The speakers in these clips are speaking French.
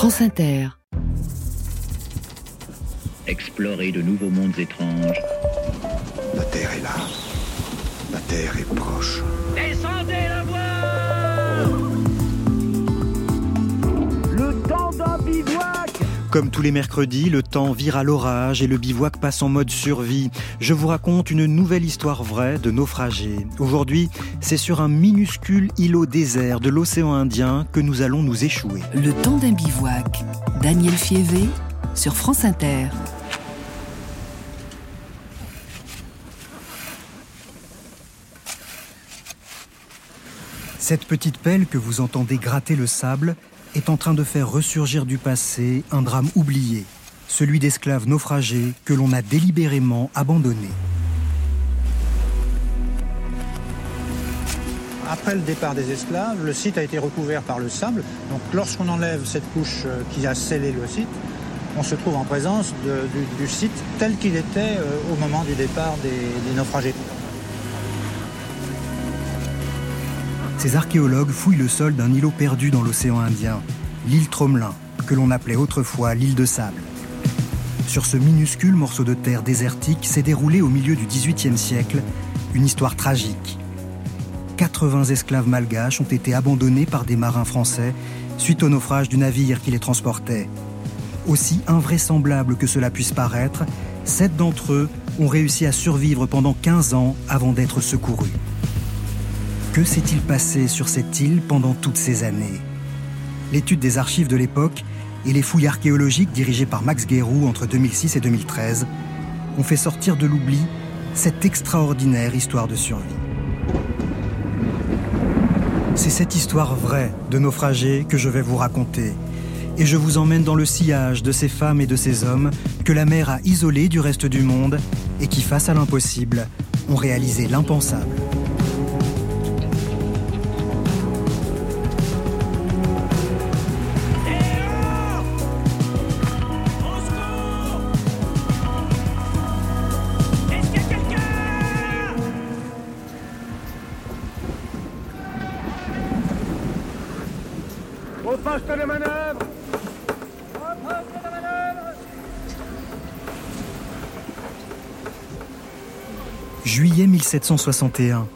France Inter. Explorer de nouveaux mondes étranges. La Terre est là. La Terre est proche. Descendez la voie Comme tous les mercredis, le temps vire à l'orage et le bivouac passe en mode survie. Je vous raconte une nouvelle histoire vraie de naufragés. Aujourd'hui, c'est sur un minuscule îlot désert de l'océan Indien que nous allons nous échouer. Le temps d'un bivouac. Daniel Fievé sur France Inter. Cette petite pelle que vous entendez gratter le sable est en train de faire ressurgir du passé un drame oublié, celui d'esclaves naufragés que l'on a délibérément abandonnés. Après le départ des esclaves, le site a été recouvert par le sable. Donc lorsqu'on enlève cette couche euh, qui a scellé le site, on se trouve en présence du, site tel qu'il était euh, au moment du départ des naufragés. Ces archéologues fouillent le sol d'un îlot perdu dans l'océan Indien, l'île Tromelin, que l'on appelait autrefois l'île de sable. Sur ce minuscule morceau de terre désertique s'est déroulée au milieu du XVIIIe siècle une histoire tragique. 80 esclaves malgaches ont été abandonnés par des marins français suite au naufrage du navire qui les transportait. Aussi invraisemblable que cela puisse paraître, sept d'entre eux ont réussi à survivre pendant 15 ans avant d'être secourus. Que s'est-il passé sur cette île pendant toutes ces années L'étude des archives de l'époque et les fouilles archéologiques dirigées par Max Guérou entre 2006 et 2013 ont fait sortir de l'oubli cette extraordinaire histoire de survie. C'est cette histoire vraie de naufragés que je vais vous raconter. Et je vous emmène dans le sillage de ces femmes et de ces hommes que la mer a isolés du reste du monde et qui, face à l'impossible, ont réalisé l'impensable. 1761.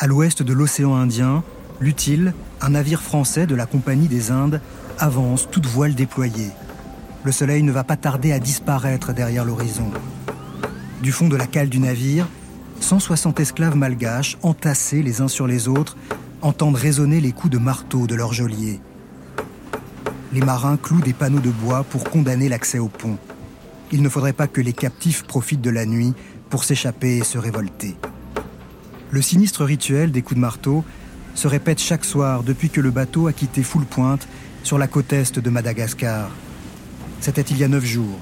À l'ouest de l'océan Indien, l'Utile, un navire français de la Compagnie des Indes, avance toute voile déployée. Le soleil ne va pas tarder à disparaître derrière l'horizon. Du fond de la cale du navire, 160 esclaves malgaches, entassés les uns sur les autres, entendent résonner les coups de marteau de leurs geôliers. Les marins clouent des panneaux de bois pour condamner l'accès au pont. Il ne faudrait pas que les captifs profitent de la nuit pour s'échapper et se révolter. Le sinistre rituel des coups de marteau se répète chaque soir depuis que le bateau a quitté Full Pointe sur la côte est de Madagascar. C'était il y a neuf jours.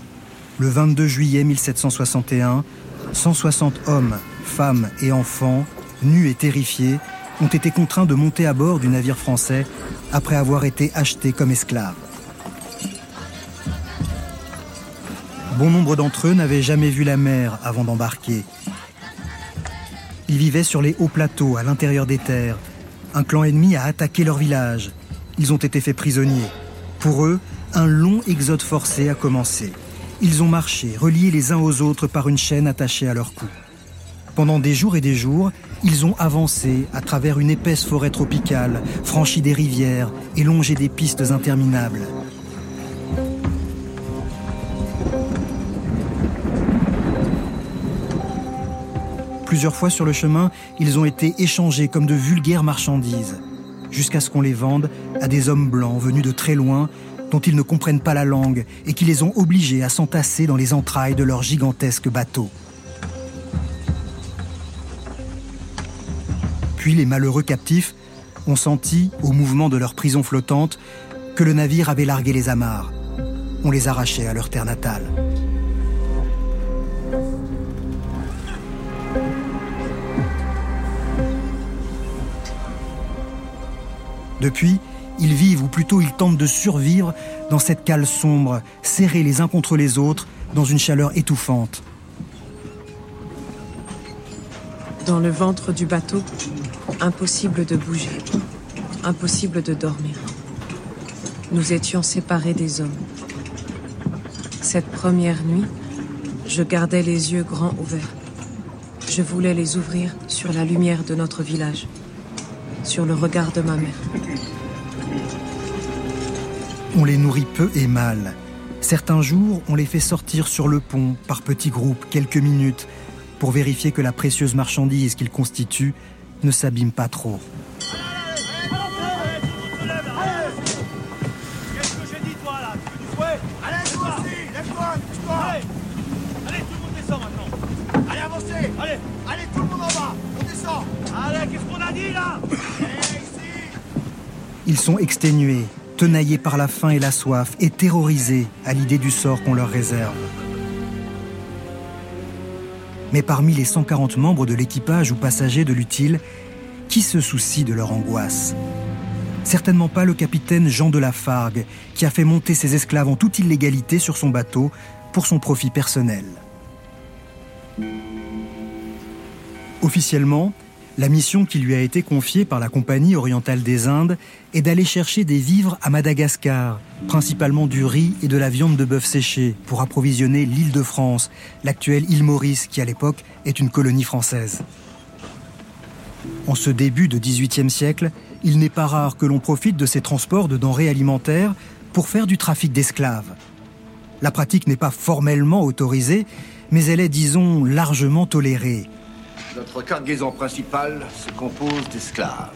Le 22 juillet 1761, 160 hommes, femmes et enfants, nus et terrifiés, ont été contraints de monter à bord du navire français après avoir été achetés comme esclaves. Bon nombre d'entre eux n'avaient jamais vu la mer avant d'embarquer. Ils vivaient sur les hauts plateaux, à l'intérieur des terres. Un clan ennemi a attaqué leur village. Ils ont été faits prisonniers. Pour eux, un long exode forcé a commencé. Ils ont marché, reliés les uns aux autres par une chaîne attachée à leur cou. Pendant des jours et des jours, ils ont avancé à travers une épaisse forêt tropicale, franchi des rivières et longé des pistes interminables. Plusieurs fois sur le chemin, ils ont été échangés comme de vulgaires marchandises, jusqu'à ce qu'on les vende à des hommes blancs venus de très loin, dont ils ne comprennent pas la langue et qui les ont obligés à s'entasser dans les entrailles de leur gigantesque bateau. Puis les malheureux captifs ont senti, au mouvement de leur prison flottante, que le navire avait largué les amarres. On les arrachait à leur terre natale. Depuis, ils vivent, ou plutôt ils tentent de survivre dans cette cale sombre, serrés les uns contre les autres, dans une chaleur étouffante. Dans le ventre du bateau, impossible de bouger, impossible de dormir. nous étions séparés des hommes. Cette première nuit, je gardais les yeux grands ouverts. Je voulais les ouvrir sur la lumière de notre village, sur le regard de ma mère. On les nourrit peu et mal. Certains jours, on les fait sortir sur le pont par petits groupes, quelques minutes, pour vérifier que la précieuse marchandise qu'ils constituent ne s'abîme pas trop. Exténués, tenaillés par la faim et la soif et terrorisés à l'idée du sort qu'on leur réserve. Mais parmi les 140 membres de l'équipage ou passagers de l'utile, qui se soucie de leur angoisse? Certainement pas le capitaine Jean de Lafargue, qui a fait monter ses esclaves en toute illégalité sur son bateau pour son profit personnel. Officiellement, la mission qui lui a été confiée par la Compagnie orientale des Indes est d'aller chercher des vivres à Madagascar, principalement du riz et de la viande de bœuf séchée, pour approvisionner l'île de France, l'actuelle île Maurice, qui à l'époque est une colonie française. En ce début de XVIIIe siècle, il n'est pas rare que l'on profite de ces transports de denrées alimentaires pour faire du trafic d'esclaves. La pratique n'est pas formellement autorisée, mais elle est, disons, largement tolérée. Notre cargaison principale se compose d'esclaves.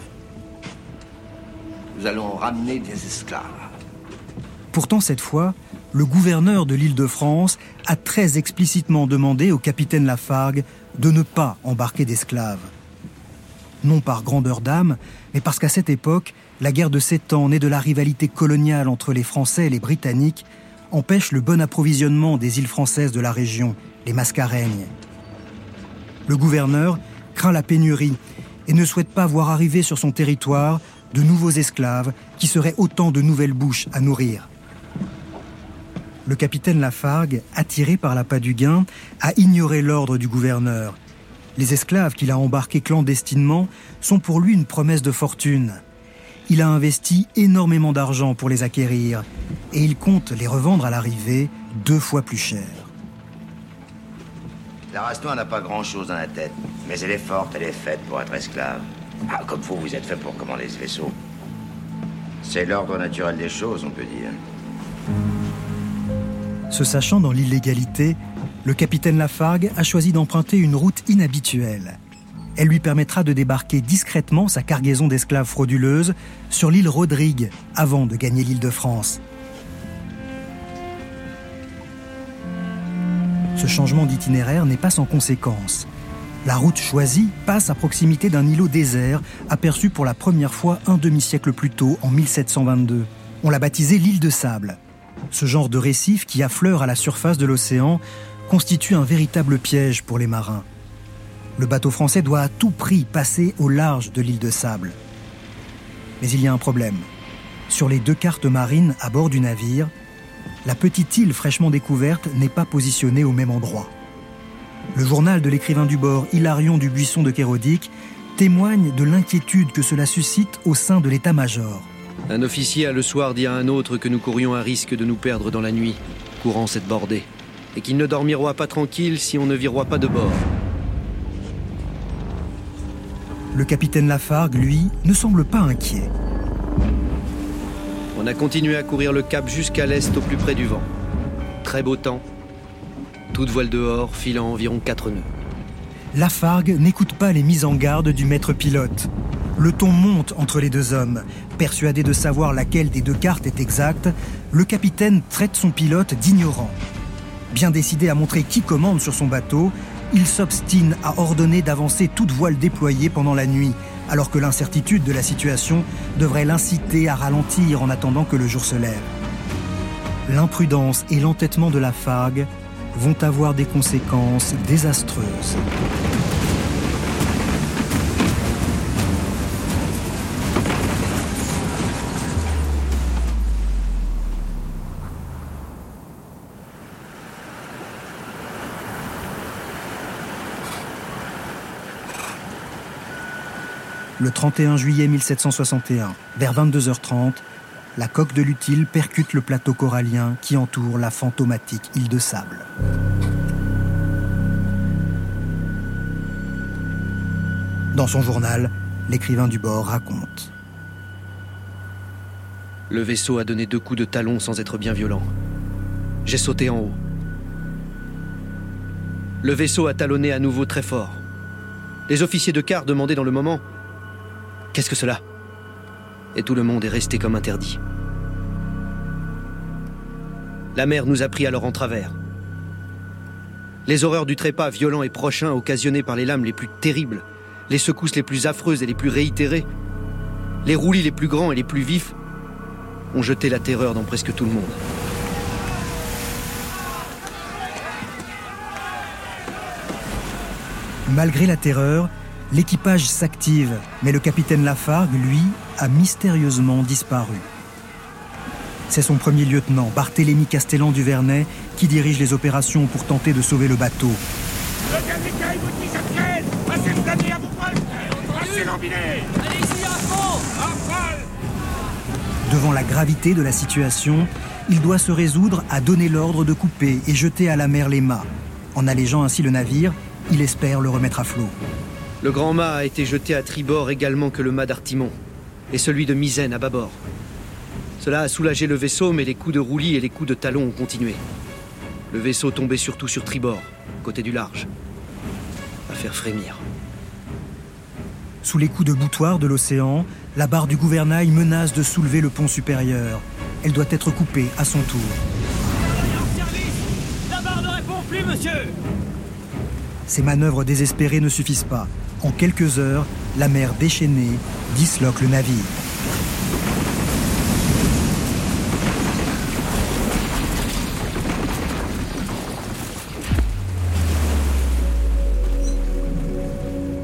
Nous allons ramener des esclaves. Pourtant, cette fois, le gouverneur de l'île de France a très explicitement demandé au capitaine Lafargue de ne pas embarquer d'esclaves. Non par grandeur d'âme, mais parce qu'à cette époque, la guerre de sept ans, née de la rivalité coloniale entre les Français et les Britanniques, empêche le bon approvisionnement des îles françaises de la région, les Mascareignes. Le gouverneur craint la pénurie et ne souhaite pas voir arriver sur son territoire de nouveaux esclaves qui seraient autant de nouvelles bouches à nourrir. Le capitaine Lafargue, attiré par l'appât du gain, a ignoré l'ordre du gouverneur. Les esclaves qu'il a embarqués clandestinement sont pour lui une promesse de fortune. Il a investi énormément d'argent pour les acquérir et il compte les revendre à l'arrivée deux fois plus cher. La race n'a pas grand-chose dans la tête, mais elle est forte, elle est faite pour être esclave. Ah, comme vous, vous êtes fait pour commander ce vaisseau. C'est l'ordre naturel des choses, on peut dire. Se sachant dans l'illégalité, le capitaine Lafargue a choisi d'emprunter une route inhabituelle. Elle lui permettra de débarquer discrètement sa cargaison d'esclaves frauduleuses sur l'île Rodrigue avant de gagner l'île de France. Ce changement d'itinéraire n'est pas sans conséquence. La route choisie passe à proximité d'un îlot désert aperçu pour la première fois un demi-siècle plus tôt, en 1722. On l'a baptisé l'île de sable. Ce genre de récif qui affleure à la surface de l'océan constitue un véritable piège pour les marins. Le bateau français doit à tout prix passer au large de l'île de sable. Mais il y a un problème. Sur les deux cartes marines à bord du navire, la petite île fraîchement découverte n'est pas positionnée au même endroit. Le journal de l'écrivain du bord, Hilarion du Buisson de Kérodic, témoigne de l'inquiétude que cela suscite au sein de l'état-major. Un officier a le soir dit à un autre que nous courions un risque de nous perdre dans la nuit, courant cette bordée, et qu'il ne dormira pas tranquille si on ne viroit pas de bord. Le capitaine Lafargue, lui, ne semble pas inquiet. On a continué à courir le cap jusqu'à l'est au plus près du vent. Très beau temps. Toute voile dehors, filant environ 4 nœuds. Lafargue n'écoute pas les mises en garde du maître pilote. Le ton monte entre les deux hommes. Persuadé de savoir laquelle des deux cartes est exacte, le capitaine traite son pilote d'ignorant. Bien décidé à montrer qui commande sur son bateau, il s'obstine à ordonner d'avancer toute voile déployée pendant la nuit, alors que l'incertitude de la situation devrait l'inciter à ralentir en attendant que le jour se lève. L'imprudence et l'entêtement de la Fargue vont avoir des conséquences désastreuses. Le 31 juillet 1761, vers 22h30, la coque de l'utile percute le plateau corallien qui entoure la fantomatique île de sable. Dans son journal, l'écrivain du bord raconte. Le vaisseau a donné deux coups de talon sans être bien violent. J'ai sauté en haut. Le vaisseau a talonné à nouveau très fort. Les officiers de quart demandaient dans le moment Qu'est-ce que cela? Et tout le monde est resté comme interdit. La mer nous a pris alors en travers. Les horreurs du trépas violent et prochain occasionnées par les lames les plus terribles, les secousses les plus affreuses et les plus réitérées, les roulis les plus grands et les plus vifs ont jeté la terreur dans presque tout le monde. Malgré la terreur, l'équipage s'active, mais le capitaine Lafargue, lui, a mystérieusement disparu. C'est son premier lieutenant, Barthélemy Castellan du Vernet, qui dirige les opérations pour tenter de sauver le bateau. Devant la gravité de la situation, il doit se résoudre à donner l'ordre de couper et jeter à la mer les mâts. En allégeant ainsi le navire, il espère le remettre à flot. Le grand mât a été jeté à tribord également que le mât d'Artimon, et celui de Misaine à bâbord. Cela a soulagé le vaisseau, mais les coups de roulis et les coups de talon ont continué. Le vaisseau tombait surtout sur tribord, côté du large. À faire frémir. Sous les coups de boutoir de l'océan, la barre du gouvernail menace de soulever le pont supérieur. Elle doit être coupée à son tour. La barre ne répond plus, monsieur Ces manœuvres désespérées ne suffisent pas. En quelques heures, la mer déchaînée disloque le navire.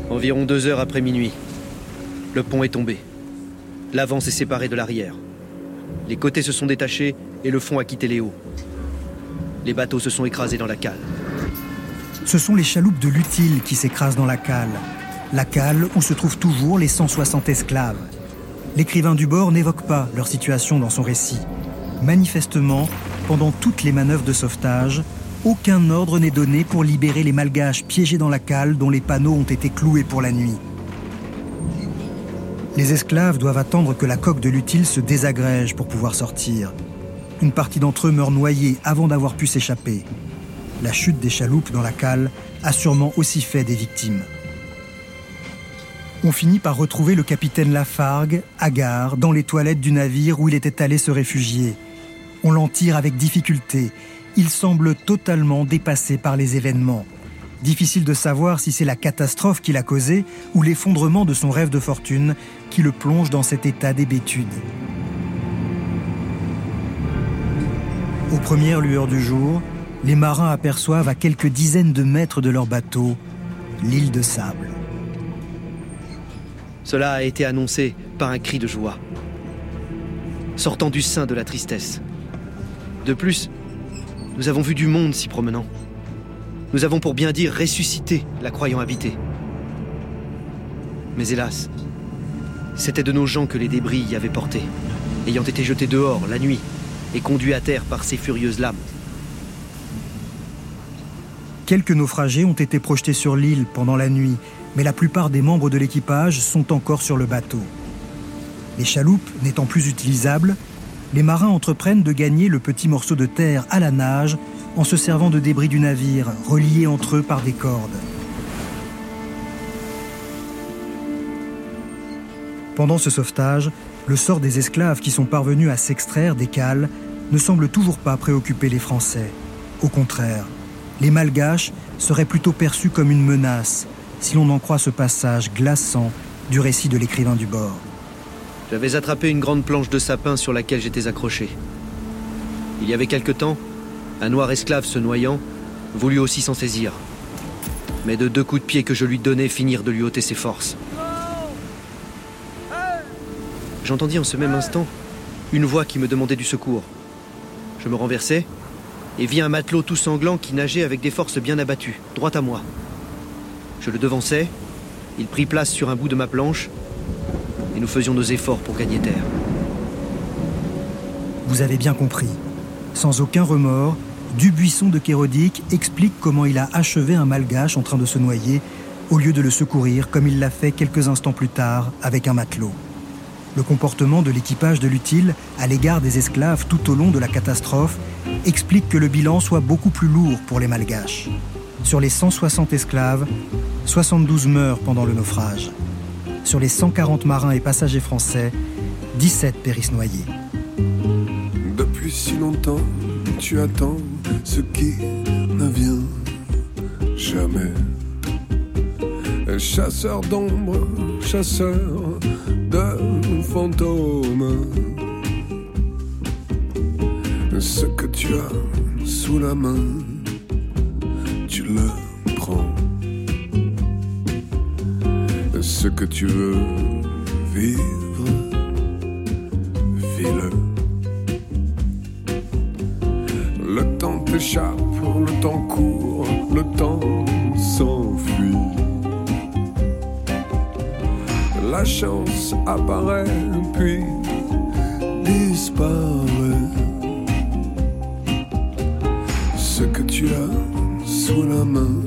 Environ deux heures après minuit, le pont est tombé. L'avant s'est séparé de l'arrière. Les côtés se sont détachés et le fond a quitté les hauts. Les bateaux se sont écrasés dans la cale. Ce sont les chaloupes de l'utile qui s'écrasent dans la cale. La cale où se trouvent toujours les 160 esclaves. L'écrivain du bord n'évoque pas leur situation dans son récit. Manifestement, pendant toutes les manœuvres de sauvetage, aucun ordre n'est donné pour libérer les malgaches piégés dans la cale dont les panneaux ont été cloués pour la nuit. Les esclaves doivent attendre que la coque de l'utile se désagrège pour pouvoir sortir. Une partie d'entre eux meurt noyée avant d'avoir pu s'échapper. La chute des chaloupes dans la cale a sûrement aussi fait des victimes. On finit par retrouver le capitaine Lafargue, hagard, dans les toilettes du navire où il était allé se réfugier. On l'en tire avec difficulté. Il semble totalement dépassé par les événements. Difficile de savoir si c'est la catastrophe qui l'a causé ou l'effondrement de son rêve de fortune qui le plonge dans cet état d'hébétude. Aux premières lueurs du jour, les marins aperçoivent à quelques dizaines de mètres de leur bateau l'île de sable. Cela a été annoncé par un cri de joie, sortant du sein de la tristesse. De plus, nous avons vu du monde s'y promenant. Nous avons pour bien dire ressuscité la croyant habiter. Mais hélas, c'était de nos gens que les débris y avaient porté, ayant été jetés dehors la nuit et conduits à terre par ces furieuses lames. Quelques naufragés ont été projetés sur l'île pendant la nuit, mais la plupart des membres de l'équipage sont encore sur le bateau. Les chaloupes n'étant plus utilisables, les marins entreprennent de gagner le petit morceau de terre à la nage en se servant de débris du navire, reliés entre eux par des cordes. Pendant ce sauvetage, le sort des esclaves qui sont parvenus à s'extraire des cales ne semble toujours pas préoccuper les Français. Au contraire, les Malgaches seraient plutôt perçus comme une menace, si l'on en croit ce passage glaçant du récit de l'écrivain du bord. J'avais attrapé une grande planche de sapin sur laquelle j'étais accroché. Il y avait quelque temps, un noir esclave se noyant voulut aussi s'en saisir. Mais de deux coups de pied que je lui donnais finirent de lui ôter ses forces. J'entendis en ce même instant une voix qui me demandait du secours. Je me renversai et vis un matelot tout sanglant qui nageait avec des forces bien abattues, droit à moi. Je le devançai, il prit place sur un bout de ma planche et nous faisions nos efforts pour gagner terre. Vous avez bien compris. Sans aucun remords, Dubuisson de Kérodic explique comment il a achevé un malgache en train de se noyer au lieu de le secourir comme il l'a fait quelques instants plus tard avec un matelot. Le comportement de l'équipage de l'utile à l'égard des esclaves tout au long de la catastrophe explique que le bilan soit beaucoup plus lourd pour les malgaches. Sur les 160 esclaves, 72 meurent pendant le naufrage. Sur les 140 marins et passagers français, 17 périssent noyés. Depuis si longtemps, tu attends ce qui ne vient jamais. Chasseur d'ombre, chasseur de fantômes. Ce que tu as sous la main, le prends. Ce que tu veux vivre, vis-le. Le temps t'échappe, le temps court, le temps s'enfuit. La chance apparaît puis disparaît. As sous la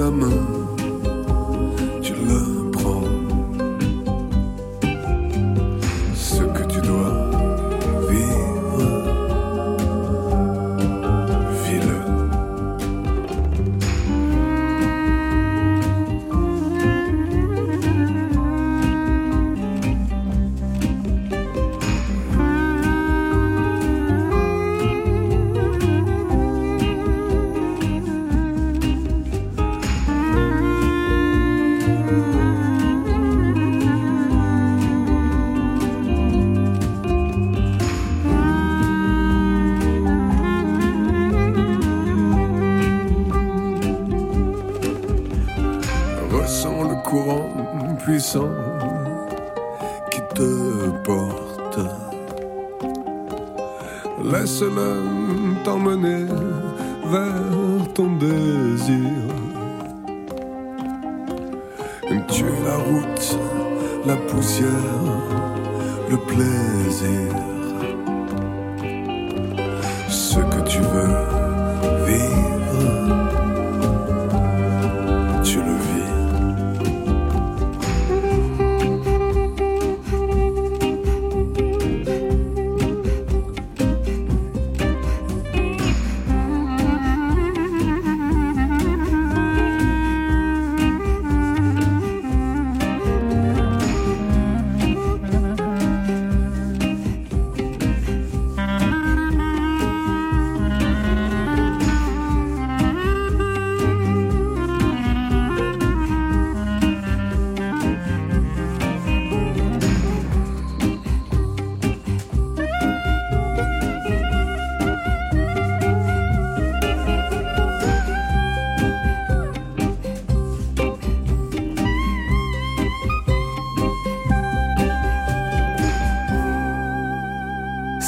as sur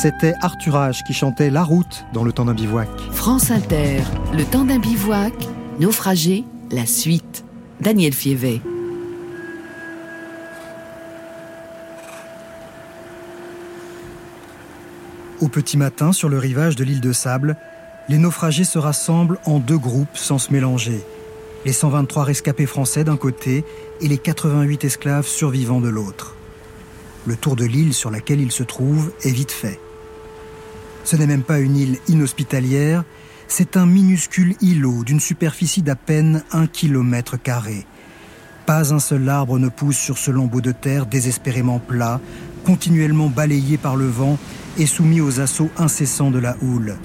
C'était Arthurage qui chantait La route dans le temps d'un bivouac. France Inter, le temps d'un bivouac, naufragé, la suite. Daniel Fievet. Au petit matin, sur le rivage de l'île de Sable, les naufragés se rassemblent en deux groupes sans se mélanger. Les 123 rescapés français d'un côté et les 88 esclaves survivants de l'autre. le tour de l'île sur laquelle il se trouve est vite fait. Ce n'est même pas une île inhospitalière, c'est un minuscule îlot d'une superficie d'à peine un kilomètre carré. Pas un seul arbre ne pousse sur ce lambeau de terre désespérément plat, continuellement balayé par le vent et soumis aux assauts incessants de la houle.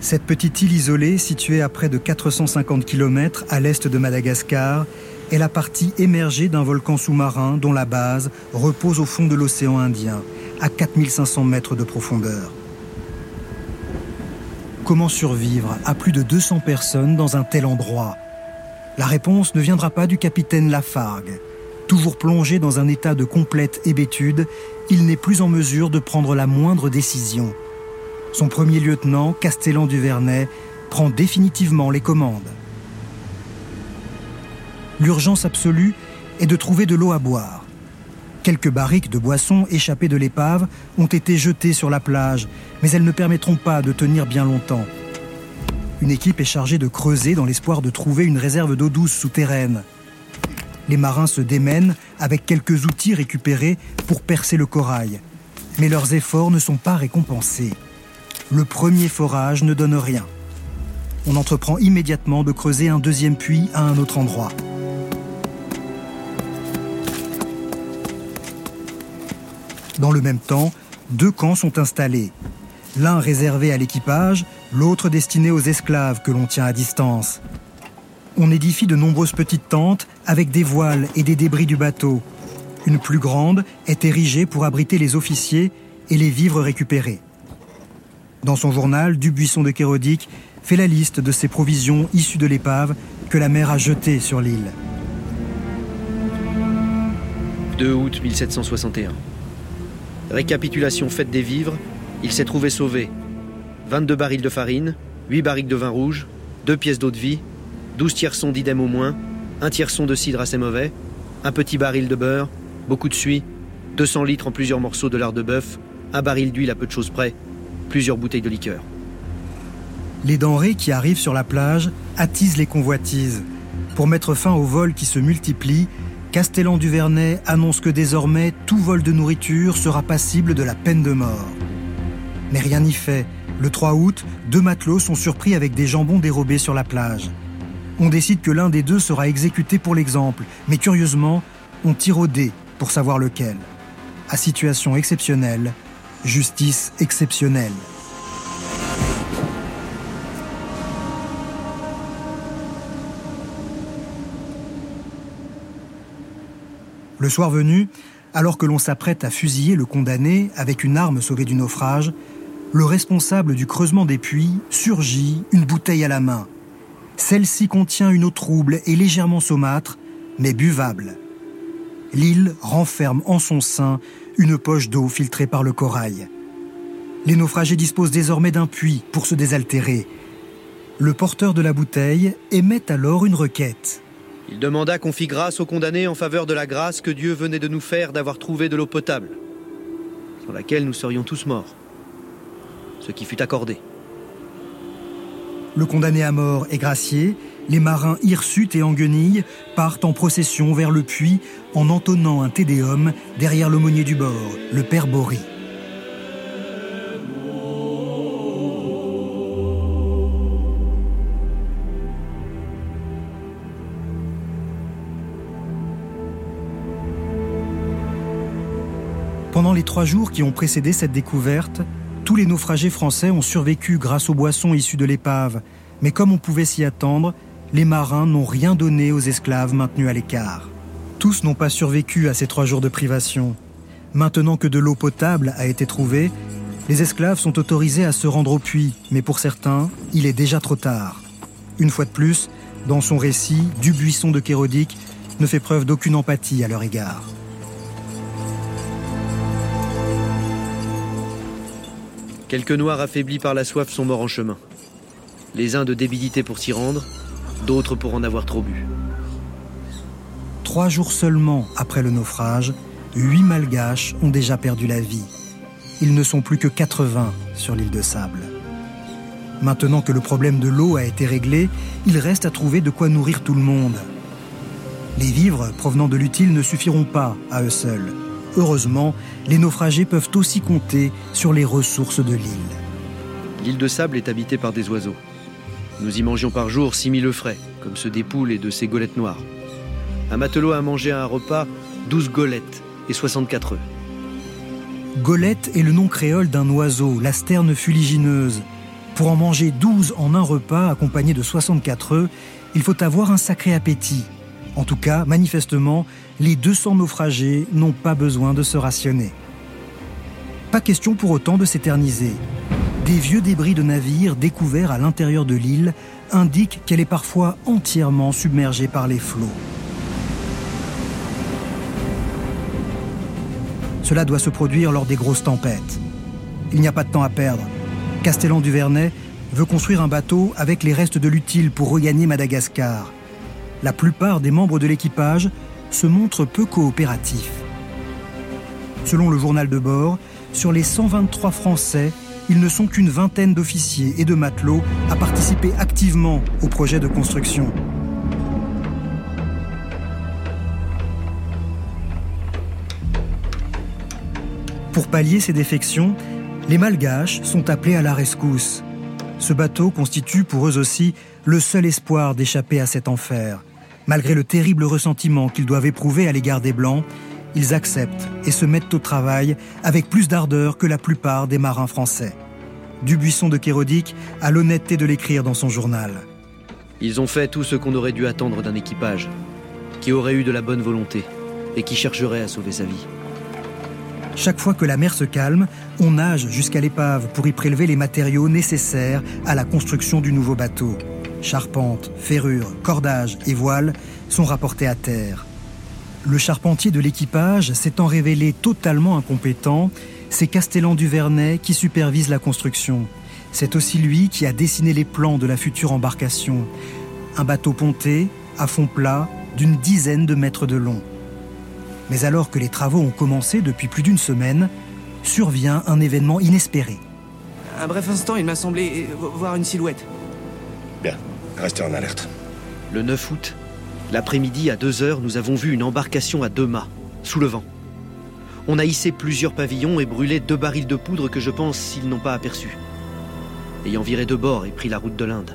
Cette petite île isolée, située à près de 450 km à l'est de Madagascar, est la partie émergée d'un volcan sous-marin dont la base repose au fond de l'océan Indien, à 4500 mètres de profondeur. Comment survivre à plus de 200 personnes dans un tel endroit? La réponse ne viendra pas du capitaine Lafargue. Toujours plongé dans un état de complète hébétude, il n'est plus en mesure de prendre la moindre décision. Son premier lieutenant, Castellan du Vernet, prend définitivement les commandes. L'urgence absolue est de trouver de l'eau à boire. Quelques barriques de boissons échappées de l'épave ont été jetées sur la plage, mais elles ne permettront pas de tenir bien longtemps. Une équipe est chargée de creuser dans l'espoir de trouver une réserve d'eau douce souterraine. Les marins se démènent avec quelques outils récupérés pour percer le corail. Mais leurs efforts ne sont pas récompensés le premier forage ne donne rien. On entreprend immédiatement de creuser un deuxième puits à un autre endroit. Dans le même temps, deux camps sont installés. L'un réservé à l'équipage, l'autre destiné aux esclaves que l'on tient à distance. On édifie de nombreuses petites tentes avec des voiles et des débris du bateau. Une plus grande est érigée pour abriter les officiers et les vivres récupérés. Dans son journal, Dubuisson de Kérodic fait la liste de ces provisions issues de l'épave que la mer a jetées sur l'île. 2 août 1761. Récapitulation faite des vivres, il s'est trouvé sauvé. 22 barils de farine, 8 barriques de vin rouge, 2 pièces d'eau de vie, 12 tierçons d'idem au moins, un tierçon de cidre assez mauvais, un petit baril de beurre, beaucoup de suie, 200 litres en plusieurs morceaux de lard de bœuf, un baril d'huile à peu de choses près, plusieurs bouteilles de liqueur. Les denrées qui arrivent sur la plage attisent les convoitises. Pour mettre fin aux vols qui se multiplient, Castellan du annonce que désormais tout vol de nourriture sera passible de la peine de mort. Mais rien n'y fait. Le 3 août, deux matelots sont surpris avec des jambons dérobés sur la plage. On décide que l'un des deux sera exécuté pour l'exemple, mais curieusement, on tire au dé pour savoir lequel. À situation exceptionnelle, justice exceptionnelle. Le soir venu, alors que l'on s'apprête à fusiller le condamné avec une arme sauvée du naufrage, le responsable du creusement des puits surgit, une bouteille à la main. Celle-ci contient une eau trouble et légèrement saumâtre, mais buvable. L'île renferme en son sein une poche d'eau filtrée par le corail. Les naufragés disposent désormais d'un puits pour se désaltérer. Le porteur de la bouteille émet alors une requête. Il demanda qu'on fît grâce aux condamnés en faveur de la grâce que Dieu venait de nous faire d'avoir trouvé de l'eau potable, sans laquelle nous serions tous morts. Ce qui fut accordé. Le condamné à mort est gracié, les marins hirsutes et en guenilles partent en procession vers le puits en entonnant un tédéum derrière l'aumônier du bord, le père Bory. Les trois jours qui ont précédé cette découverte, tous les naufragés français ont survécu grâce aux boissons issues de l'épave, mais comme on pouvait s'y attendre, les marins n'ont rien donné aux esclaves maintenus à l'écart. Tous n'ont pas survécu à ces trois jours de privation. Maintenant que de l'eau potable a été trouvée, les esclaves sont autorisés à se rendre au puits, mais pour certains, il est déjà trop tard. Une fois de plus, dans son récit, Dubuisson de Kérodic ne fait preuve d'aucune empathie à leur égard. Quelques noirs affaiblis par la soif sont morts en chemin. Les uns de débilité pour s'y rendre, d'autres pour en avoir trop bu. Trois jours seulement après le naufrage, huit malgaches ont déjà perdu la vie. Ils ne sont plus que 80 sur l'île de Sable. Maintenant que le problème de l'eau a été réglé, il reste à trouver de quoi nourrir tout le monde. Les vivres provenant de l'utile ne suffiront pas à eux seuls. Heureusement, les naufragés peuvent aussi compter sur les ressources de l'île. L'île de sable est habitée par des oiseaux. Nous y mangions par jour 6000 œufs frais, comme ceux des poules et de ces golettes noires. Un matelot a mangé à un repas 12 golettes et 64 œufs. Golette est le nom créole d'un oiseau, la sterne fuligineuse. Pour en manger 12 en un repas accompagné de 64 œufs, il faut avoir un sacré appétit. En tout cas, manifestement, les 200 naufragés n'ont pas besoin de se rationner. Pas question pour autant de s'éterniser. Des vieux débris de navires découverts à l'intérieur de l'île indiquent qu'elle est parfois entièrement submergée par les flots. Cela doit se produire lors des grosses tempêtes. Il n'y a pas de temps à perdre. Castellan du Vernet veut construire un bateau avec les restes de l'utile pour regagner Madagascar. La plupart des membres de l'équipage se montrent peu coopératifs. Selon le journal de bord, sur les 123 Français, ils ne sont qu'une vingtaine d'officiers et de matelots à participer activement au projet de construction. Pour pallier ces défections, les Malgaches sont appelés à la rescousse. Ce bateau constitue pour eux aussi le seul espoir d'échapper à cet enfer. Malgré le terrible ressentiment qu'ils doivent éprouver à l'égard des Blancs, ils acceptent et se mettent au travail avec plus d'ardeur que la plupart des marins français. Dubuisson de Kérodic a l'honnêteté de l'écrire dans son journal. Ils ont fait tout ce qu'on aurait dû attendre d'un équipage, qui aurait eu de la bonne volonté et qui chercherait à sauver sa vie. Chaque fois que la mer se calme, on nage jusqu'à l'épave pour y prélever les matériaux nécessaires à la construction du nouveau bateau. Charpente, ferrures, cordages et voiles sont rapportés à terre. Le charpentier de l'équipage s'étant révélé totalement incompétent, c'est Castellan du Vernet qui supervise la construction. C'est aussi lui qui a dessiné les plans de la future embarcation. Un bateau ponté, à fond plat, d'une dizaine de mètres de long. Mais alors que les travaux ont commencé depuis plus d'une semaine, survient un événement inespéré. Un bref instant, il m'a semblé voir une silhouette. Bien, restez en alerte. Le 9 août, l'après-midi à 2 heures, nous avons vu une embarcation à deux mâts, sous le vent. On a hissé plusieurs pavillons et brûlé deux barils de poudre que je pense ils n'ont pas aperçus. Ayant viré de bord et pris la route de l'Inde.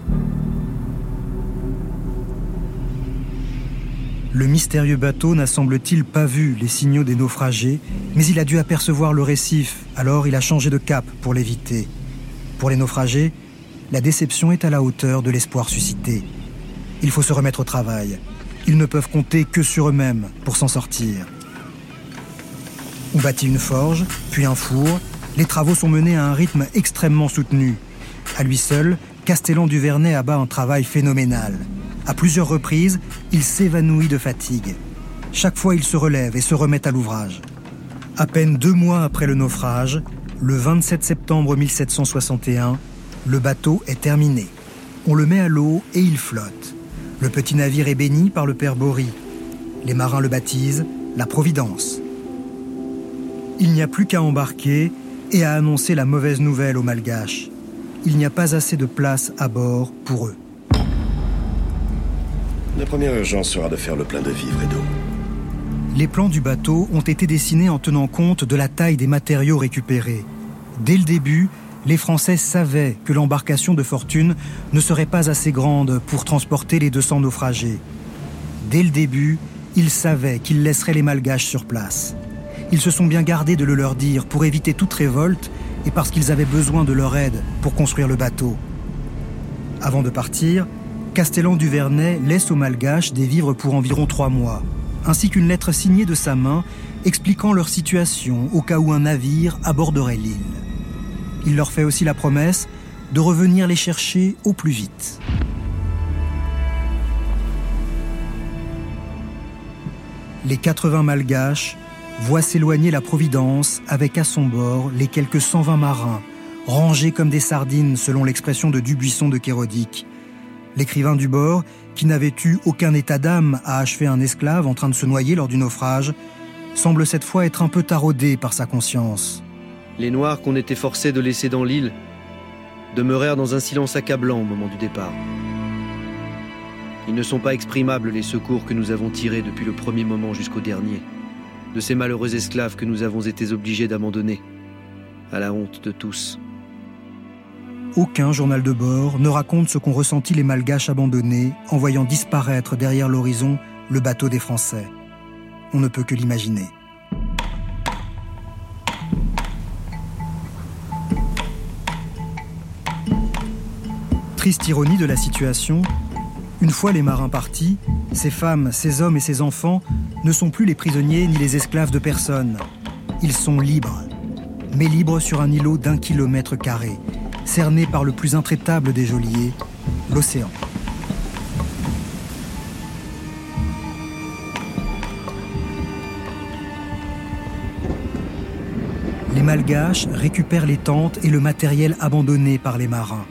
Le mystérieux bateau n'a semble-t-il pas vu les signaux des naufragés, mais il a dû apercevoir le récif, alors il a changé de cap pour l'éviter. Pour les naufragés, la déception est à la hauteur de l'espoir suscité. Il faut se remettre au travail. Ils ne peuvent compter que sur eux-mêmes pour s'en sortir. On bâtit une forge, puis un four. Les travaux sont menés à un rythme extrêmement soutenu. À lui seul, Castellan du Vernet abat un travail phénoménal. À plusieurs reprises, il s'évanouit de fatigue. Chaque fois, il se relève et se remet à l'ouvrage. À peine deux mois après le naufrage, le 27 septembre 1761, le bateau est terminé. On le met à l'eau et il flotte. Le petit navire est béni par le père Bory. Les marins le baptisent la Providence. Il n'y a plus qu'à embarquer et à annoncer la mauvaise nouvelle aux Malgaches. Il n'y a pas assez de place à bord pour eux. La première urgence sera de faire le plein de vivres et d'eau. Les plans du bateau ont été dessinés en tenant compte de la taille des matériaux récupérés. Dès le début, les Français savaient que l'embarcation de fortune ne serait pas assez grande pour transporter les 200 naufragés. Dès le début, ils savaient qu'ils laisseraient les Malgaches sur place. Ils se sont bien gardés de le leur dire pour éviter toute révolte et parce qu'ils avaient besoin de leur aide pour construire le bateau. Avant de partir, Castellan du Vernet laisse aux Malgaches des vivres pour environ trois mois, ainsi qu'une lettre signée de sa main expliquant leur situation au cas où un navire aborderait l'île. Il leur fait aussi la promesse de revenir les chercher au plus vite. Les 80 Malgaches voient s'éloigner la Providence avec à son bord les quelques 120 marins, rangés comme des sardines selon l'expression de Dubuisson de Kérodic, L'écrivain du bord, qui n'avait eu aucun état d'âme à achever un esclave en train de se noyer lors du naufrage, semble cette fois être un peu taraudé par sa conscience. Les Noirs qu'on était forcés de laisser dans l'île demeurèrent dans un silence accablant au moment du départ. Ils ne sont pas exprimables les secours que nous avons tirés depuis le premier moment jusqu'au dernier. de ces malheureux esclaves que nous avons été obligés d'abandonner, à la honte de tous. Aucun journal de bord ne raconte ce qu'ont ressenti les Malgaches abandonnés en voyant disparaître derrière l'horizon le bateau des Français. On ne peut que l'imaginer. Triste ironie de la situation, une fois les marins partis, ces femmes, ces hommes et ces enfants ne sont plus les prisonniers ni les esclaves de personne. Ils sont libres, mais libres sur un îlot d'un kilomètre carré, cerné par le plus intraitable des geôliers, l'océan. Les Malgaches récupèrent les tentes et le matériel abandonné par les marins.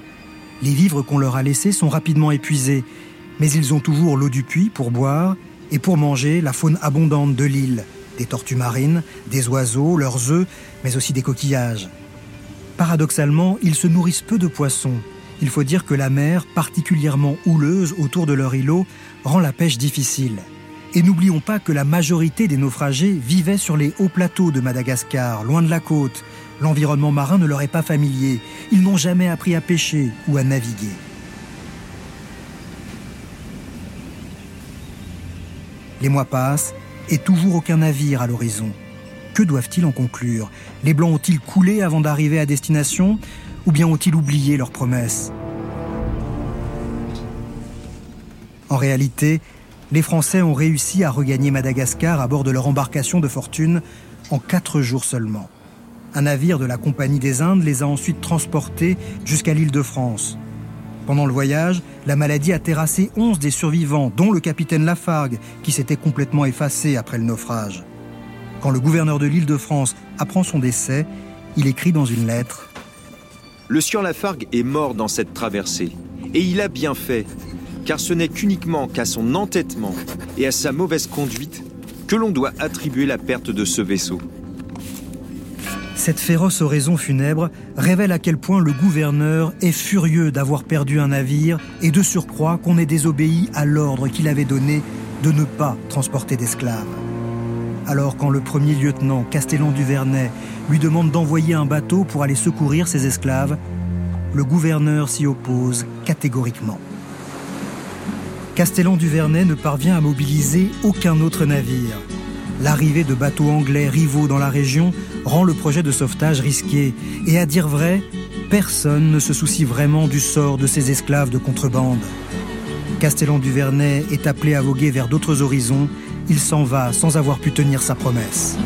Les vivres qu'on leur a laissés sont rapidement épuisés, mais ils ont toujours l'eau du puits pour boire et pour manger la faune abondante de l'île, des tortues marines, des oiseaux, leurs œufs, mais aussi des coquillages. Paradoxalement, ils se nourrissent peu de poissons. Il faut dire que la mer, particulièrement houleuse autour de leur îlot, rend la pêche difficile. Et n'oublions pas que la majorité des naufragés vivaient sur les hauts plateaux de Madagascar, loin de la côte. L'environnement marin ne leur est pas familier. Ils n'ont jamais appris à pêcher ou à naviguer. Les mois passent et toujours aucun navire à l'horizon. Que doivent-ils en conclure? Les Blancs ont-ils coulé avant d'arriver à destination ou bien ont-ils oublié leurs promesses? En réalité, les Français ont réussi à regagner Madagascar à bord de leur embarcation de fortune en quatre jours seulement. Un navire de la Compagnie des Indes les a ensuite transportés jusqu'à l'île de France. Pendant le voyage, la maladie a terrassé 11 des survivants, dont le capitaine Lafargue, qui s'était complètement effacé après le naufrage. Quand le gouverneur de l'île de France apprend son décès, il écrit dans une lettre Le sieur Lafargue est mort dans cette traversée, et il a bien fait, car ce n'est qu'uniquement qu'à son entêtement et à sa mauvaise conduite que l'on doit attribuer la perte de ce vaisseau. Cette féroce oraison funèbre révèle à quel point le gouverneur est furieux d'avoir perdu un navire et de surcroît qu'on ait désobéi à l'ordre qu'il avait donné de ne pas transporter d'esclaves. Alors quand le premier lieutenant Castellan du Vernet lui demande d'envoyer un bateau pour aller secourir ses esclaves, le gouverneur s'y oppose catégoriquement. Castellan du Vernet ne parvient à mobiliser aucun autre navire. L'arrivée de bateaux anglais rivaux dans la région rend le projet de sauvetage risqué. Et à dire vrai, personne ne se soucie vraiment du sort de ces esclaves de contrebande. Castellan du Vernet est appelé à voguer vers d'autres horizons. Il s'en va sans avoir pu tenir sa promesse.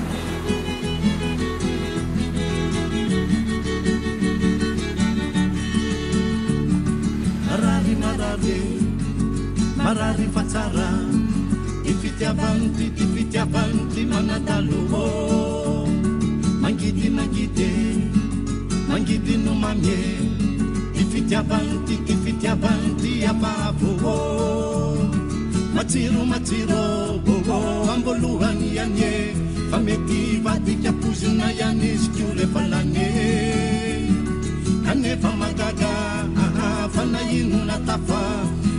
matsiro matsiro bobo ambolohany ianye fa mety vadika pozina ihany izy ko rehefa lane. Kanefa magaga aha fa naino natafa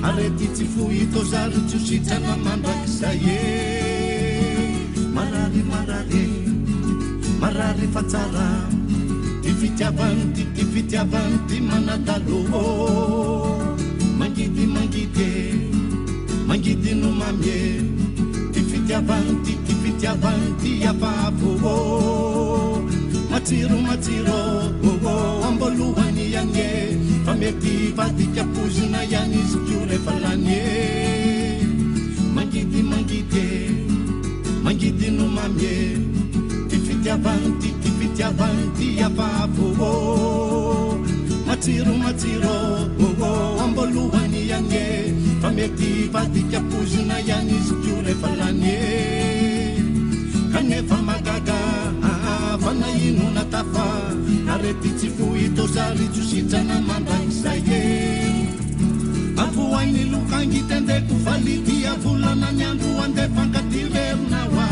arety tsy fohito zary tsositsana mandrakizay. E marary marare marary fatsara ty fitiavany ty ty fitiavany ty manadalo. angidino mamie ti fitiavanti ti fitiavanti afavo matsiro matsiro oo ambolohany iane fa mety vadikapozina iany izy ko rehefa lanie mangidy mangidye mangidino mamie ti fitiavanti ti fitiavanti afavo matsiro matsiro oo ty vadikapozina iany izy ko rehefa lany e kanefa magaga bana ino natafa arety tsy fohitosary tsositrana mandragn'izay e avoainy lokangity andeko vality avolana ny andro andefankaty verona hoa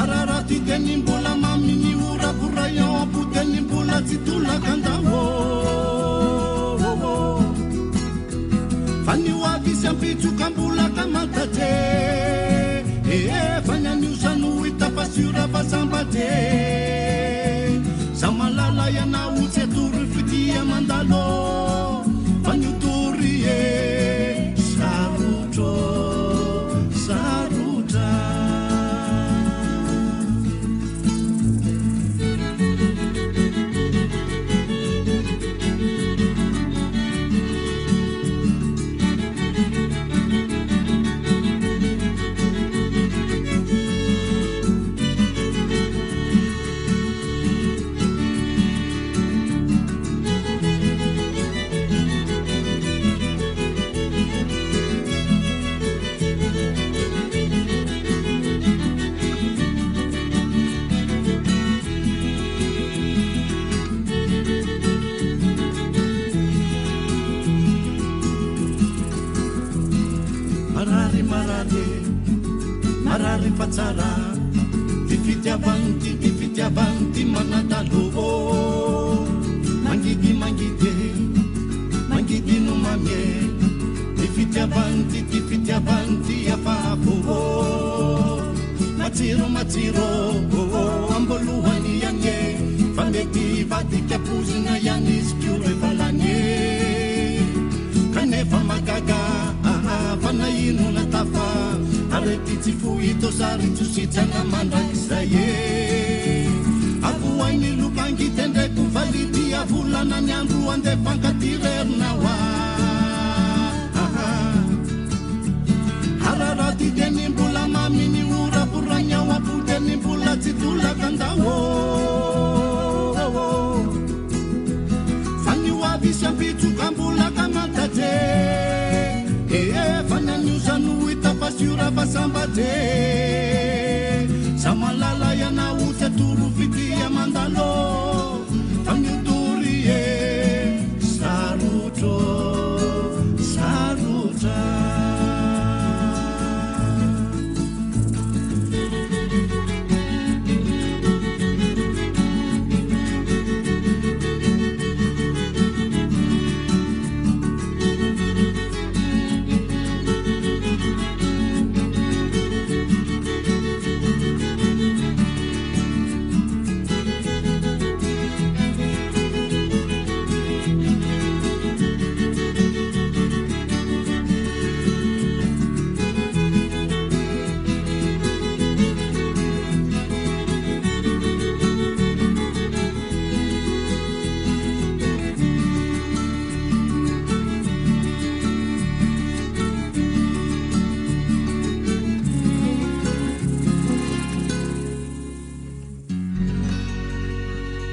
araraha ty teny mbola maminy oravorayon ampo teny mbola tsy tolakandao mitsoka mbola tamantatre eefa eh, eh, ny aniosano hitapasiora fasambatre za malala ianao tsy atory fitia mandalo tsara. Ty fitiavanyty ty fitiavany ty manatalovo mangidy mangidy mangidy no mamie. Ty fitiavanyty ty fitiavany ty afahavovo matsiro matsiro ambolohany iane fa mety vadikapozina iany izy ko revalane kanefa magaga aha fa nainona tafa ary ty tsy fohito zary tsositsana mandrak'zaye avoainy lokangity ndraiky vality avolana ny andro andeha fankatyrerinao a. Araraha ty teny mbola maminy oraporagny ao apo teny mbola tsy tolakandao. Fa nyo avy sy ampitsoka mbola ka mantaje. Eefa ny anio tiora fasambate samalala yana utia atoro fitia mandalo.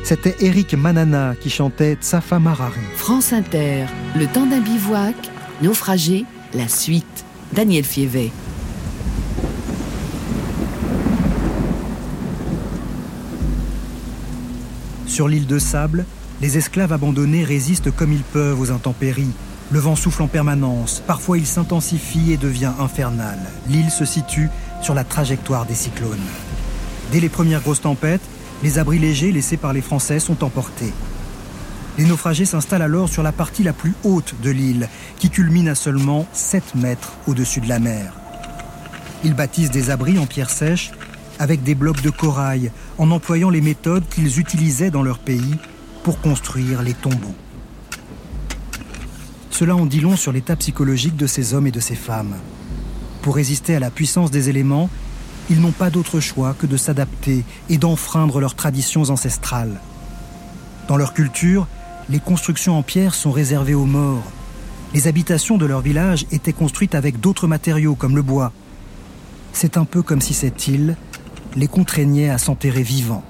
C'était Eric Manana qui chantait Tsafa Marari. France Inter, le temps d'un bivouac, naufragé, la suite. Daniel Fievet. Sur l'île de Sable, les esclaves abandonnés résistent comme ils peuvent aux intempéries. Le vent souffle en permanence, parfois il s'intensifie et devient infernal. L'île se situe sur la trajectoire des cyclones. Dès les premières grosses tempêtes, les abris légers laissés par les Français sont emportés. Les naufragés s'installent alors sur la partie la plus haute de l'île, qui culmine à seulement 7 mètres au-dessus de la mer. Ils bâtissent des abris en pierre sèche avec des blocs de corail, en employant les méthodes qu'ils utilisaient dans leur pays pour construire les tombeaux. Cela en dit long sur l'état psychologique de ces hommes et de ces femmes. Pour résister à la puissance des éléments, ils n'ont pas d'autre choix que de s'adapter et d'enfreindre leurs traditions ancestrales. Dans leur culture, les constructions en pierre sont réservées aux morts. Les habitations de leur village étaient construites avec d'autres matériaux comme le bois. C'est un peu comme si cette île les contraignait à s'enterrer vivants.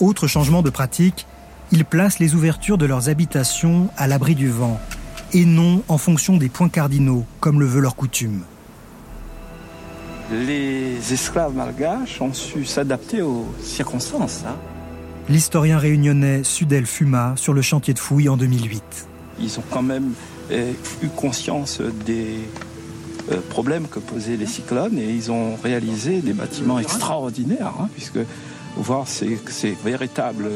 Autre changement de pratique, ils placent les ouvertures de leurs habitations à l'abri du vent, et non en fonction des points cardinaux, comme le veut leur coutume. Les esclaves malgaches ont su s'adapter aux circonstances. Hein. L'historien réunionnais Sudel Fuma sur le chantier de fouilles en 2008. Ils ont quand même euh, eu conscience des euh, problèmes que posaient les cyclones et ils ont réalisé des bâtiments extraordinaires, hein, puisque voir ces, ces véritables,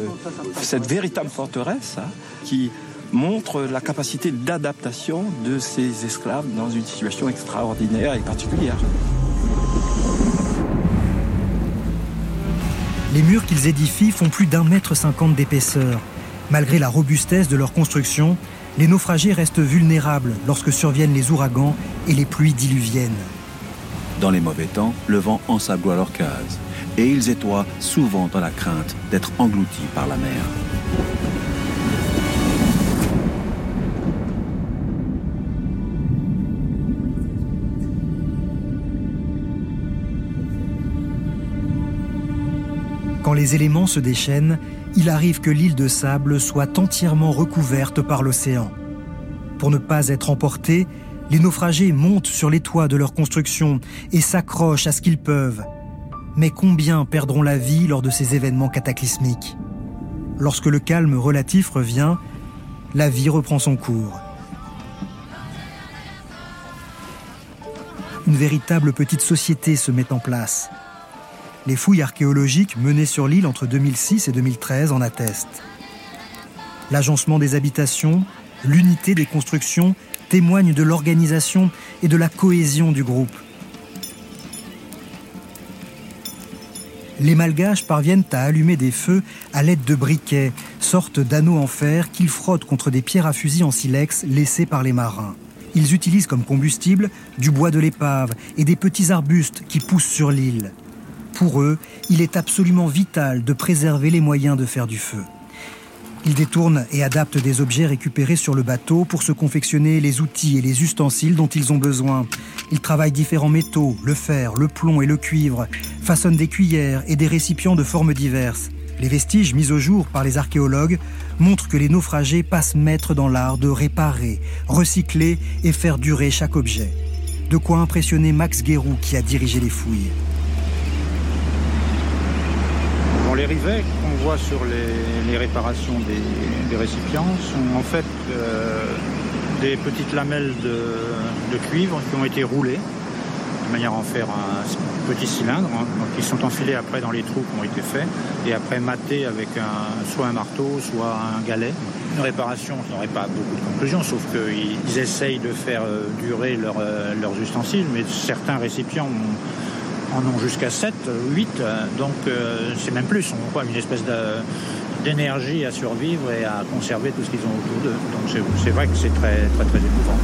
cette véritable forteresse hein, qui montre la capacité d'adaptation de ces esclaves dans une situation extraordinaire et particulière. Les murs qu'ils édifient font plus d'un mètre cinquante d'épaisseur. Malgré la robustesse de leur construction, les naufragés restent vulnérables lorsque surviennent les ouragans et les pluies diluviennes. Dans les mauvais temps, le vent ensabloie leurs cases et ils étoient souvent dans la crainte d'être engloutis par la mer. Quand les éléments se déchaînent, il arrive que l'île de sable soit entièrement recouverte par l'océan. Pour ne pas être emportés, les naufragés montent sur les toits de leur construction et s'accrochent à ce qu'ils peuvent. Mais combien perdront la vie lors de ces événements cataclysmiques? Lorsque le calme relatif revient, la vie reprend son cours. Une véritable petite société se met en place. Les fouilles archéologiques menées sur l'île entre 2006 et 2013 en attestent. L'agencement des habitations, l'unité des constructions témoignent de l'organisation et de la cohésion du groupe. Les malgaches parviennent à allumer des feux à l'aide de briquets, sorte d'anneaux en fer qu'ils frottent contre des pierres à fusil en silex laissées par les marins. Ils utilisent comme combustible du bois de l'épave et des petits arbustes qui poussent sur l'île. Pour eux, il est absolument vital de préserver les moyens de faire du feu. Ils détournent et adaptent des objets récupérés sur le bateau pour se confectionner les outils et les ustensiles dont ils ont besoin. Ils travaillent différents métaux, le fer, le plomb et le cuivre, façonnent des cuillères et des récipients de formes diverses. Les vestiges mis au jour par les archéologues montrent que les naufragés passent maître dans l'art de réparer, recycler et faire durer chaque objet. De quoi impressionner Max Guérou qui a dirigé les fouilles. Les rivets qu'on voit sur les, réparations des, récipients sont en fait euh, des petites lamelles de, cuivre qui ont été roulées de manière à en faire un petit cylindre, hein, donc qui sont enfilés après dans les trous qui ont été faits et après matés avec un, soit un marteau, soit un galet. Une réparation, je n'aurais pas beaucoup de conclusions, sauf qu'ils essayent de faire durer leur, leurs ustensiles, mais certains récipients ont en ont jusqu'à 7, 8, donc euh, c'est même plus. On voit une espèce d'énergie à survivre et à conserver tout ce qu'ils ont autour d'eux. Donc c'est vrai que c'est très, très, très émouvant.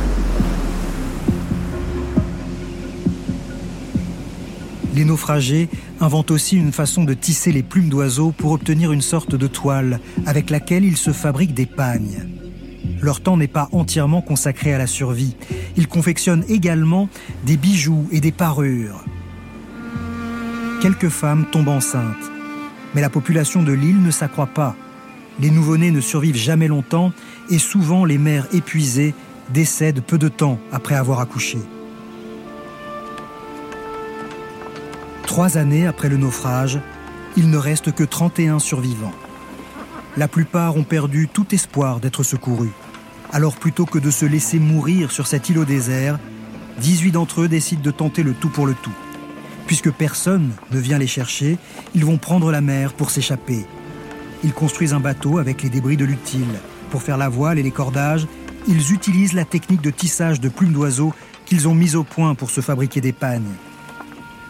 Les naufragés inventent aussi une façon de tisser les plumes d'oiseaux pour obtenir une sorte de toile avec laquelle ils se fabriquent des pagnes. Leur temps n'est pas entièrement consacré à la survie. Ils confectionnent également des bijoux et des parures quelques femmes tombent enceintes. Mais la population de l'île ne s'accroît pas. Les nouveau-nés ne survivent jamais longtemps et souvent les mères épuisées décèdent peu de temps après avoir accouché. Trois années après le naufrage, il ne reste que 31 survivants. La plupart ont perdu tout espoir d'être secourus. Alors plutôt que de se laisser mourir sur cet îlot désert, 18 d'entre eux décident de tenter le tout pour le tout. Puisque personne ne vient les chercher, ils vont prendre la mer pour s'échapper. Ils construisent un bateau avec les débris de l'utile. Pour faire la voile et les cordages, ils utilisent la technique de tissage de plumes d'oiseaux qu'ils ont mise au point pour se fabriquer des pagnes.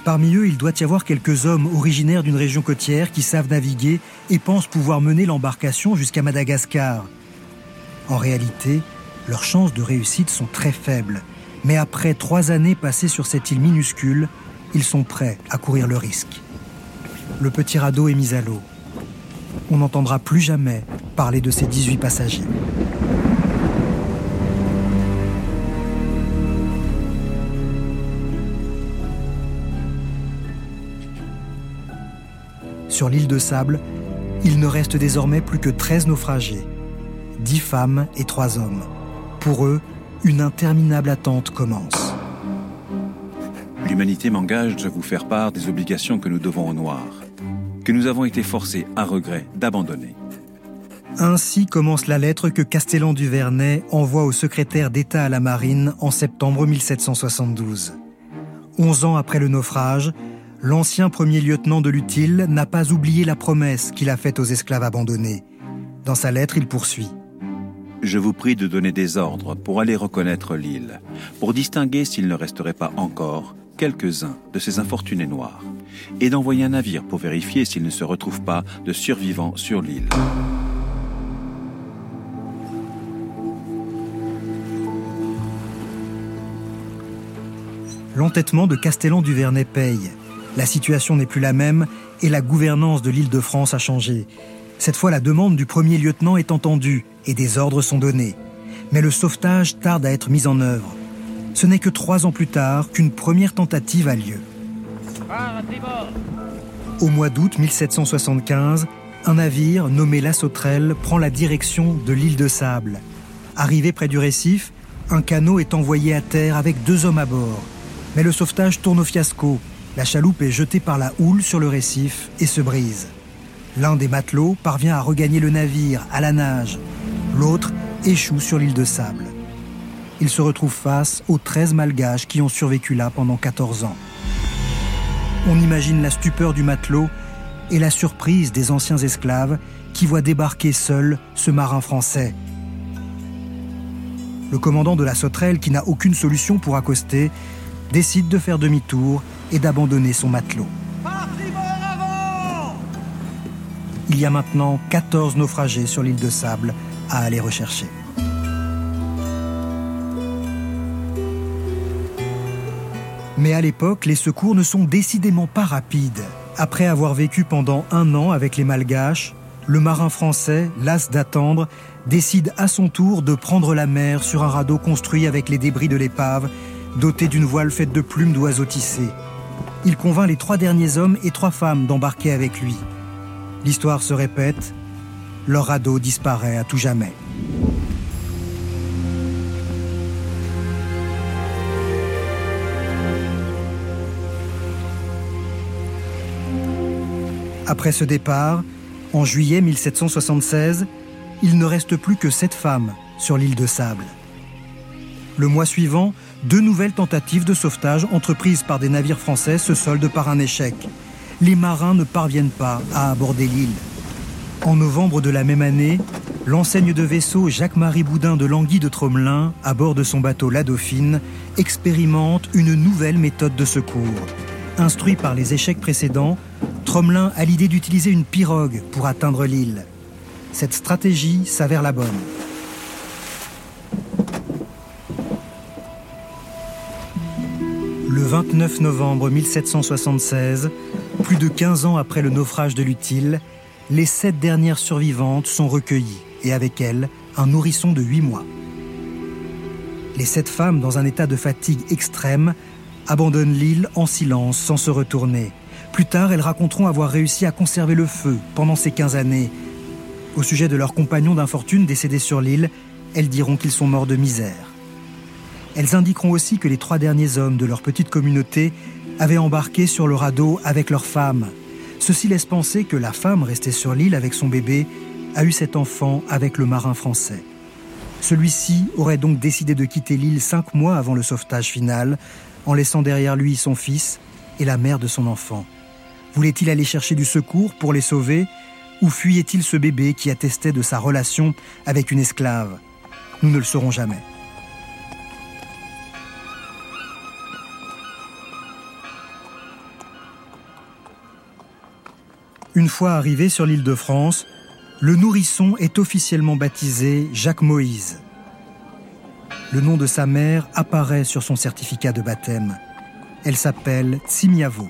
Parmi eux, il doit y avoir quelques hommes originaires d'une région côtière qui savent naviguer et pensent pouvoir mener l'embarcation jusqu'à Madagascar. En réalité, leurs chances de réussite sont très faibles. Mais après trois années passées sur cette île minuscule, ils sont prêts à courir le risque. Le petit radeau est mis à l'eau. On n'entendra plus jamais parler de ces 18 passagers. Sur l'île de Sable, il ne reste désormais plus que 13 naufragés, 10 femmes et 3 hommes. Pour eux, une interminable attente commence. L'humanité m'engage à vous faire part des obligations que nous devons au noir, que nous avons été forcés à regret d'abandonner. Ainsi commence la lettre que Castellan du Vernet envoie au secrétaire d'État à la Marine en septembre 1772. Onze ans après le naufrage, l'ancien premier lieutenant de l'Utile n'a pas oublié la promesse qu'il a faite aux esclaves abandonnés. Dans sa lettre, il poursuit. Je vous prie de donner des ordres pour aller reconnaître l'île, pour distinguer s'il ne resterait pas encore quelques-uns de ces infortunés noirs et d'envoyer un navire pour vérifier s'il ne se retrouve pas de survivants sur l'île. L'entêtement de Castellan-du-Vernet paye. La situation n'est plus la même et la gouvernance de l'île de France a changé. Cette fois, la demande du premier lieutenant est entendue et des ordres sont donnés. Mais le sauvetage tarde à être mis en œuvre. Ce n'est que trois ans plus tard qu'une première tentative a lieu. Au mois d'août 1775, un navire nommé La Sauterelle prend la direction de l'île de Sable. Arrivé près du récif, un canot est envoyé à terre avec deux hommes à bord. Mais le sauvetage tourne au fiasco. La chaloupe est jetée par la houle sur le récif et se brise. L'un des matelots parvient à regagner le navire à la nage. L'autre échoue sur l'île de Sable. Il se retrouve face aux 13 malgaches qui ont survécu là pendant 14 ans. On imagine la stupeur du matelot et la surprise des anciens esclaves qui voient débarquer seul ce marin français. Le commandant de la sauterelle, qui n'a aucune solution pour accoster, décide de faire demi-tour et d'abandonner son matelot. Il y a maintenant 14 naufragés sur l'île de Sable à aller rechercher. Mais à l'époque, les secours ne sont décidément pas rapides. Après avoir vécu pendant un an avec les Malgaches, le marin français, las d'attendre, décide à son tour de prendre la mer sur un radeau construit avec les débris de l'épave, doté d'une voile faite de plumes d'oiseaux tissés. Il convainc les trois derniers hommes et trois femmes d'embarquer avec lui. L'histoire se répète, leur radeau disparaît à tout jamais. Après ce départ, en juillet 1776, il ne reste plus que sept femmes sur l'île de Sable. Le mois suivant, deux nouvelles tentatives de sauvetage entreprises par des navires français se soldent par un échec. Les marins ne parviennent pas à aborder l'île. En novembre de la même année, l'enseigne de vaisseau Jacques-Marie Boudin de Languy de Tromelin, à bord de son bateau La Dauphine, expérimente une nouvelle méthode de secours. Instruit par les échecs précédents, Tromelin a l'idée d'utiliser une pirogue pour atteindre l'île. Cette stratégie s'avère la bonne. Le 29 novembre 1776, plus de 15 ans après le naufrage de l'Utile, les sept dernières survivantes sont recueillies et avec elles un nourrisson de 8 mois. Les sept femmes, dans un état de fatigue extrême, abandonnent l'île en silence sans se retourner. Plus tard, elles raconteront avoir réussi à conserver le feu pendant ces 15 années. Au sujet de leurs compagnons d'infortune décédés sur l'île, elles diront qu'ils sont morts de misère. Elles indiqueront aussi que les trois derniers hommes de leur petite communauté avaient embarqué sur le radeau avec leurs femmes. Ceci laisse penser que la femme restée sur l'île avec son bébé a eu cet enfant avec le marin français. Celui-ci aurait donc décidé de quitter l'île cinq mois avant le sauvetage final, en laissant derrière lui son fils et la mère de son enfant. Voulait-il aller chercher du secours pour les sauver ou fuyait-il ce bébé qui attestait de sa relation avec une esclave? Nous ne le saurons jamais. Une fois arrivé sur l'île de France, le nourrisson est officiellement baptisé Jacques Moïse. Le nom de sa mère apparaît sur son certificat de baptême. Elle s'appelle Tsimiavo.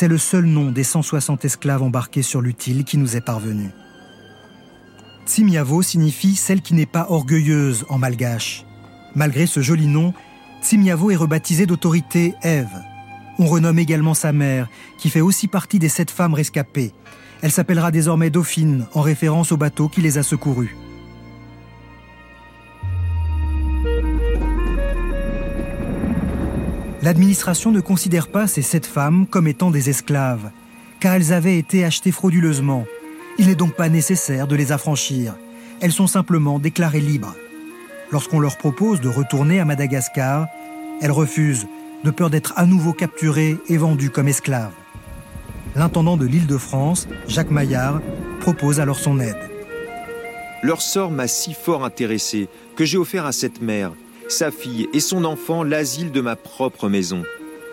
C'est le seul nom des 160 esclaves embarqués sur l'utile qui nous est parvenu. Tsimiavo signifie celle qui n'est pas orgueilleuse en malgache. Malgré ce joli nom, Tsimiavo est rebaptisée d'autorité Ève. On renomme également sa mère, qui fait aussi partie des sept femmes rescapées. Elle s'appellera désormais Dauphine, en référence au bateau qui les a secourus. L'administration ne considère pas ces sept femmes comme étant des esclaves, car elles avaient été achetées frauduleusement. Il n'est donc pas nécessaire de les affranchir. Elles sont simplement déclarées libres. Lorsqu'on leur propose de retourner à Madagascar, elles refusent, de peur d'être à nouveau capturées et vendues comme esclaves. L'intendant de l'île de France, Jacques Maillard, propose alors son aide. Leur sort m'a si fort intéressé que j'ai offert à cette mère, sa fille et son enfant l'asile de ma propre maison.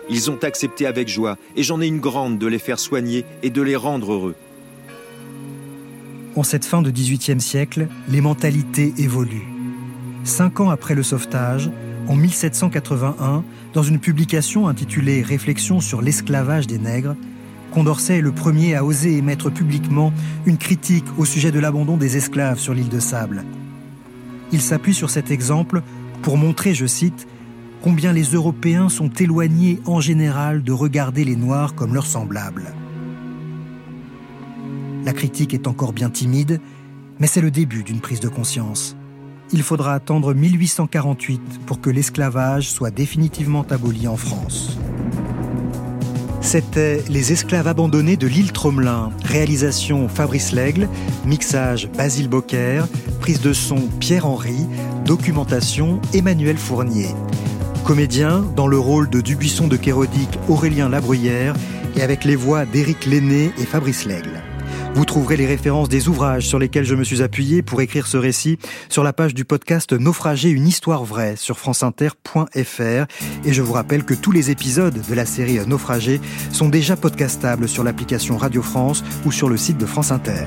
Ils ont accepté avec joie, et j'en ai une grande de les faire soigner et de les rendre heureux. En cette fin de XVIIIe siècle, les mentalités évoluent. Cinq ans après le sauvetage, en 1781, dans une publication intitulée Réflexions sur l'esclavage des nègres, Condorcet est le premier à oser émettre publiquement une critique au sujet de l'abandon des esclaves sur l'île de Sable. Il s'appuie sur cet exemple pour montrer, je cite, combien les Européens sont éloignés en général de regarder les Noirs comme leurs semblables. La critique est encore bien timide, mais c'est le début d'une prise de conscience. Il faudra attendre 1848 pour que l'esclavage soit définitivement aboli en France. C'était Les esclaves abandonnés de l'île Tromelin, réalisation Fabrice Lègle, mixage Basile Bocquer, prise de son Pierre-Henry, documentation Emmanuel Fournier. Comédien dans le rôle de Dubuisson de Kérodic Aurélien Labruyère et avec les voix d'Éric Lenné et Fabrice Lègle. Vous trouverez les références des ouvrages sur lesquels je me suis appuyé pour écrire ce récit sur la page du podcast Naufragé, une histoire vraie sur franceinter.fr. Et je vous rappelle que tous les épisodes de la série Naufragé sont déjà podcastables sur l'application Radio France ou sur le site de France Inter.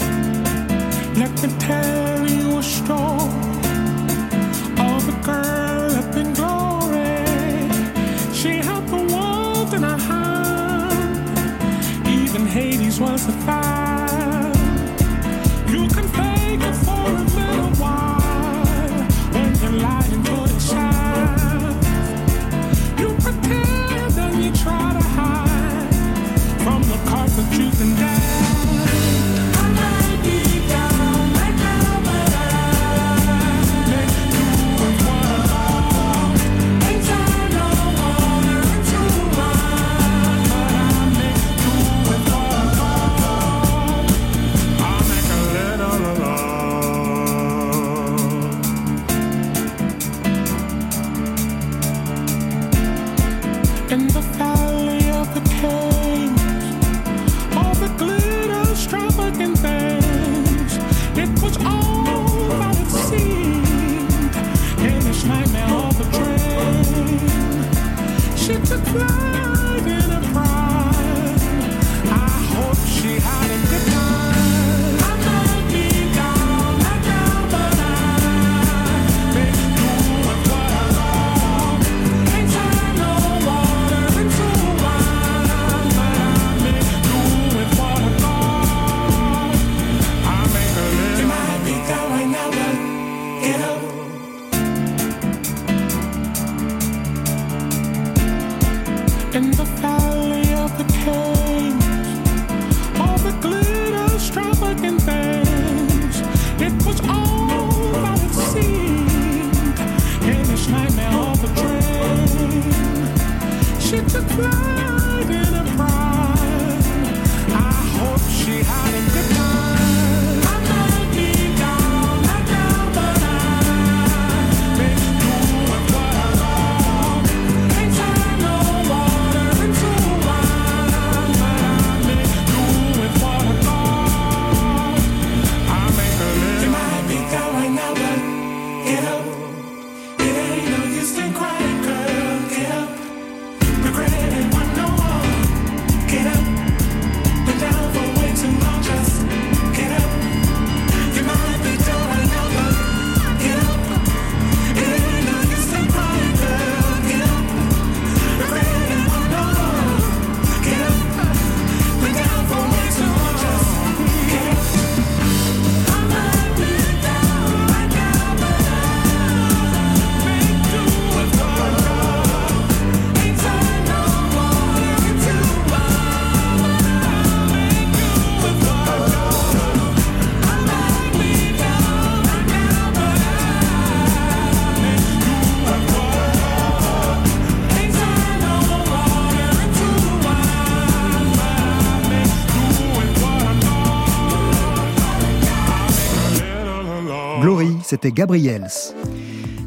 C'était Gabriels.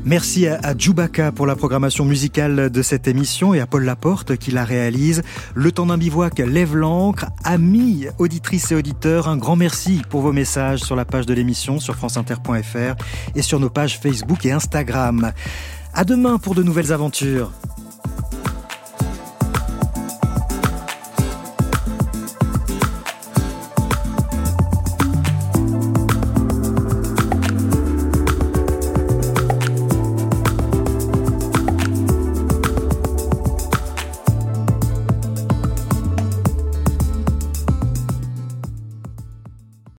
Merci à, à pour la programmation musicale de cette émission et à Paul Laporte qui la réalise. Le temps d'un bivouac lève l'encre. Amis, auditrices et auditeurs, un grand merci pour vos messages sur la page de l'émission sur franceinter.fr et sur nos pages Facebook et Instagram. À demain pour de nouvelles aventures.